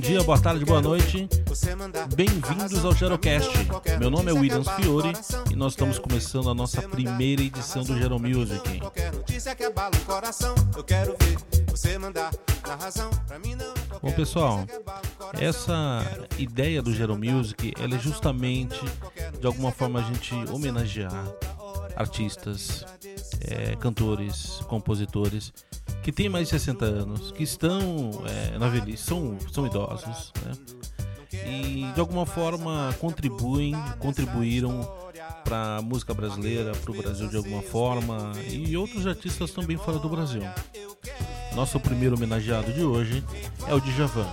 dia, boa tarde, boa noite. Bem-vindos ao Gerocast. Meu nome é Williams Fiore e nós estamos começando a nossa primeira edição do Gero Music. Bom, pessoal, essa ideia do Gero Music ela é justamente de alguma forma a gente homenagear artistas, é, cantores, compositores que têm mais de 60 anos, que estão é, na velhice, são, são idosos, né? E de alguma forma contribuem, contribuíram para a música brasileira, para o Brasil de alguma forma e outros artistas também fora do Brasil. Nosso primeiro homenageado de hoje é o Djavan.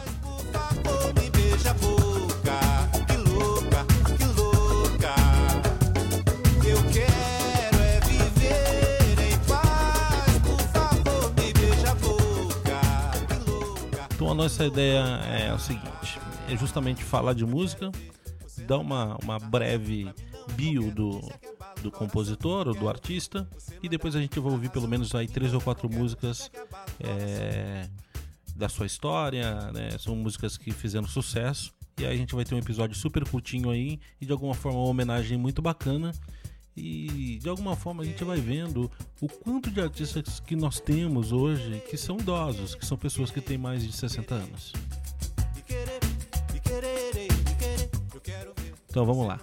Nossa ideia é o seguinte, é justamente falar de música, dar uma, uma breve bio do, do compositor ou do artista e depois a gente vai ouvir pelo menos aí três ou quatro músicas é, da sua história, né? São músicas que fizeram sucesso e aí a gente vai ter um episódio super curtinho aí e de alguma forma uma homenagem muito bacana e de alguma forma a gente vai vendo o quanto de artistas que nós temos hoje que são idosos, que são pessoas que têm mais de 60 anos. Então vamos lá.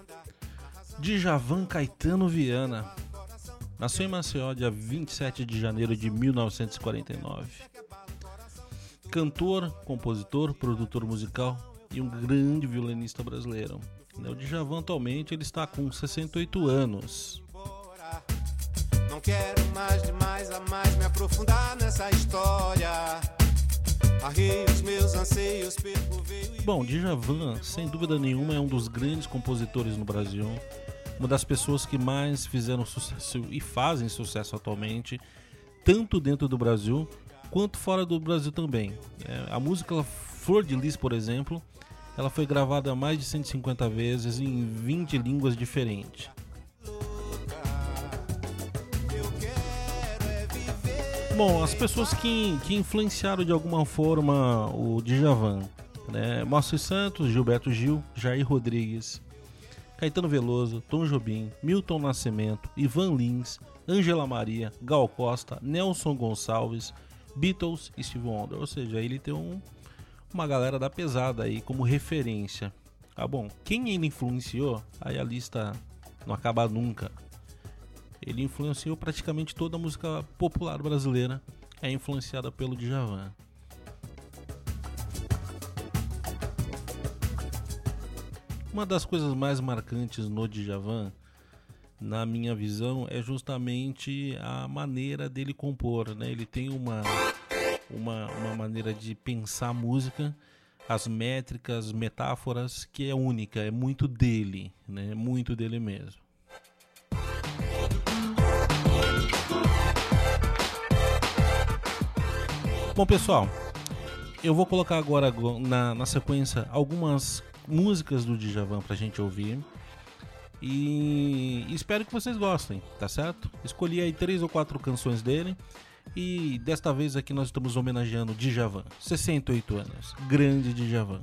Djavan Caetano Viana nasceu em Maceió dia 27 de janeiro de 1949. Cantor, compositor, produtor musical e um grande violinista brasileiro. Né, o Djavan atualmente ele está com 68 anos. Não quero mais demais a mais me aprofundar nessa história. os meus anseios, Bom, Djavan, sem dúvida nenhuma, é um dos grandes compositores no Brasil. Uma das pessoas que mais fizeram sucesso e fazem sucesso atualmente, tanto dentro do Brasil quanto fora do Brasil também. É, a música Flor de Lis, por exemplo, ela foi gravada mais de 150 vezes em 20 línguas diferentes. Bom, as pessoas que, que influenciaram de alguma forma o Djavan, né? Márcio Santos, Gilberto Gil, Jair Rodrigues, Caetano Veloso, Tom Jobim, Milton Nascimento, Ivan Lins, Angela Maria, Gal Costa, Nelson Gonçalves, Beatles e Steve Wonder. Ou seja, ele tem um, uma galera da pesada aí como referência. Tá bom, quem ele influenciou, aí a lista não acaba nunca. Ele influenciou praticamente toda a música popular brasileira, é influenciada pelo Djavan. Uma das coisas mais marcantes no Djavan, na minha visão, é justamente a maneira dele compor. Né? Ele tem uma uma, uma maneira de pensar a música, as métricas, metáforas, que é única, é muito dele, né? muito dele mesmo. Bom, pessoal, eu vou colocar agora na, na sequência algumas músicas do Djavan pra gente ouvir. E espero que vocês gostem, tá certo? Escolhi aí três ou quatro canções dele. E desta vez aqui nós estamos homenageando Djavan, 68 anos, grande Djavan.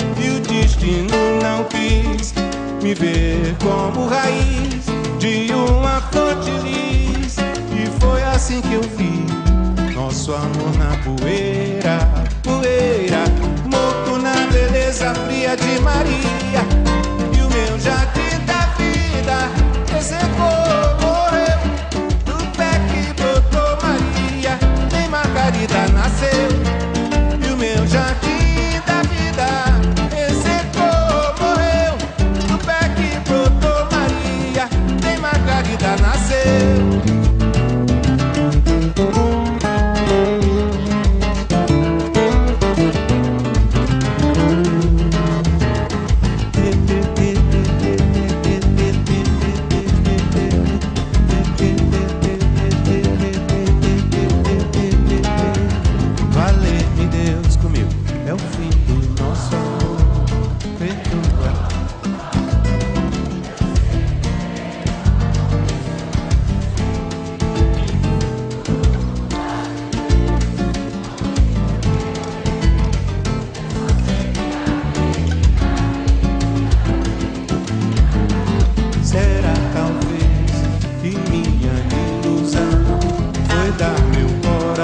Destino não quis me ver como raiz de uma fonte lis. E foi assim que eu vi nosso amor na poeira, poeira, morto na beleza fria de Maria. E o meu jardim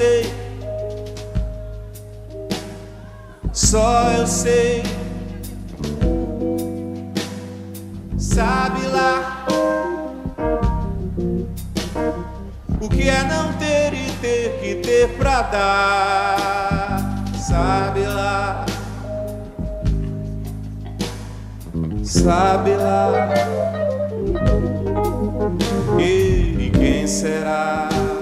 sei, só eu sei. Sabe lá o que é não ter e ter que ter pra dar, sabe lá. Sabe lá. será?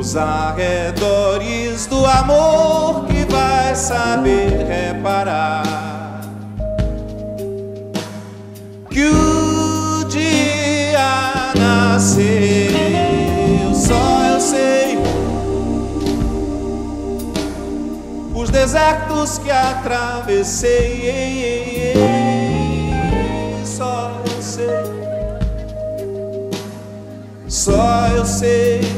Nos arredores do amor que vai saber reparar que o dia nasceu, só eu sei. Os desertos que atravessei, só eu sei só eu sei.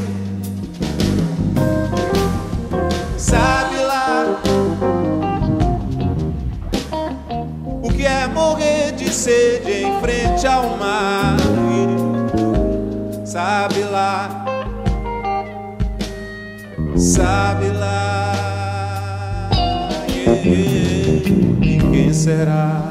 Que é morrer de sede em frente ao mar? Sabe lá, sabe lá, e quem será?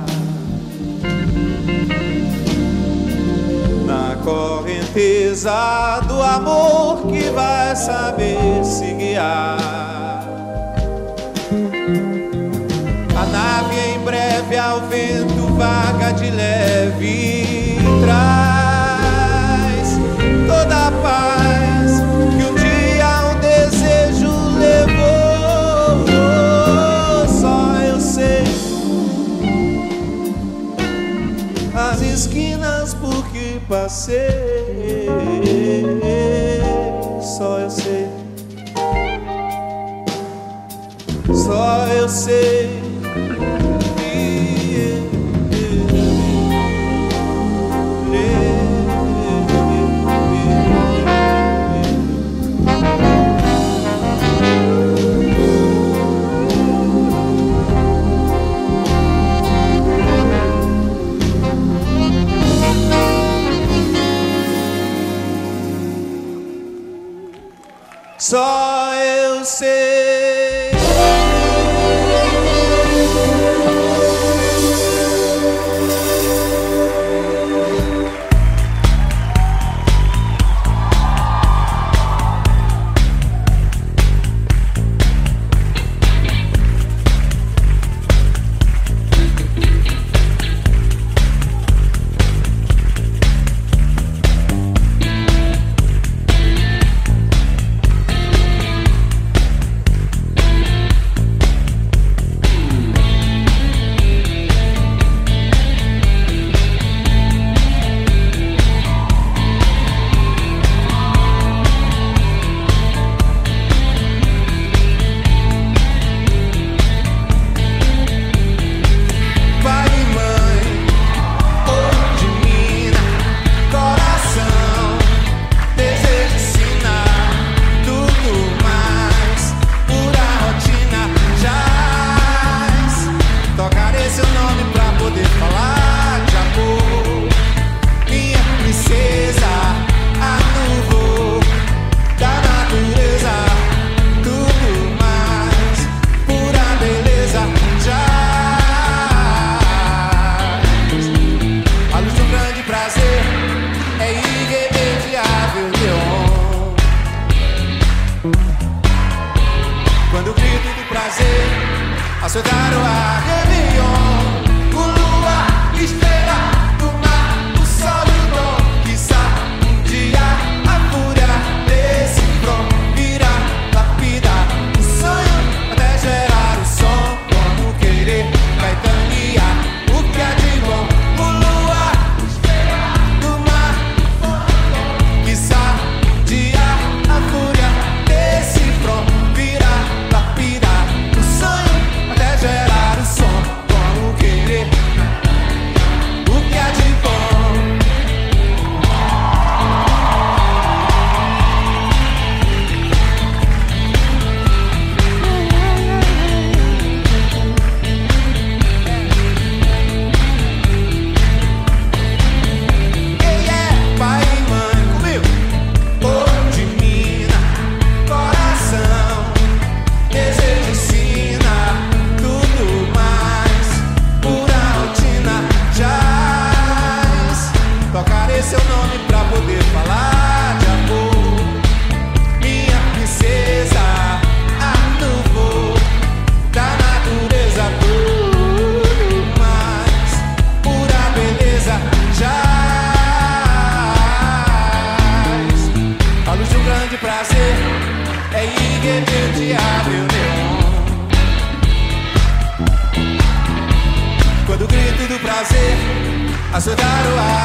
correnteza do amor que vai saber se guiar. leve ao vento, vaga de leve traz toda a paz que um dia um desejo levou. Só eu sei as esquinas por que passei. Só eu sei. Só eu sei. seu nome pra poder falar de amor. a soltar o. do prazer a soltar o ar.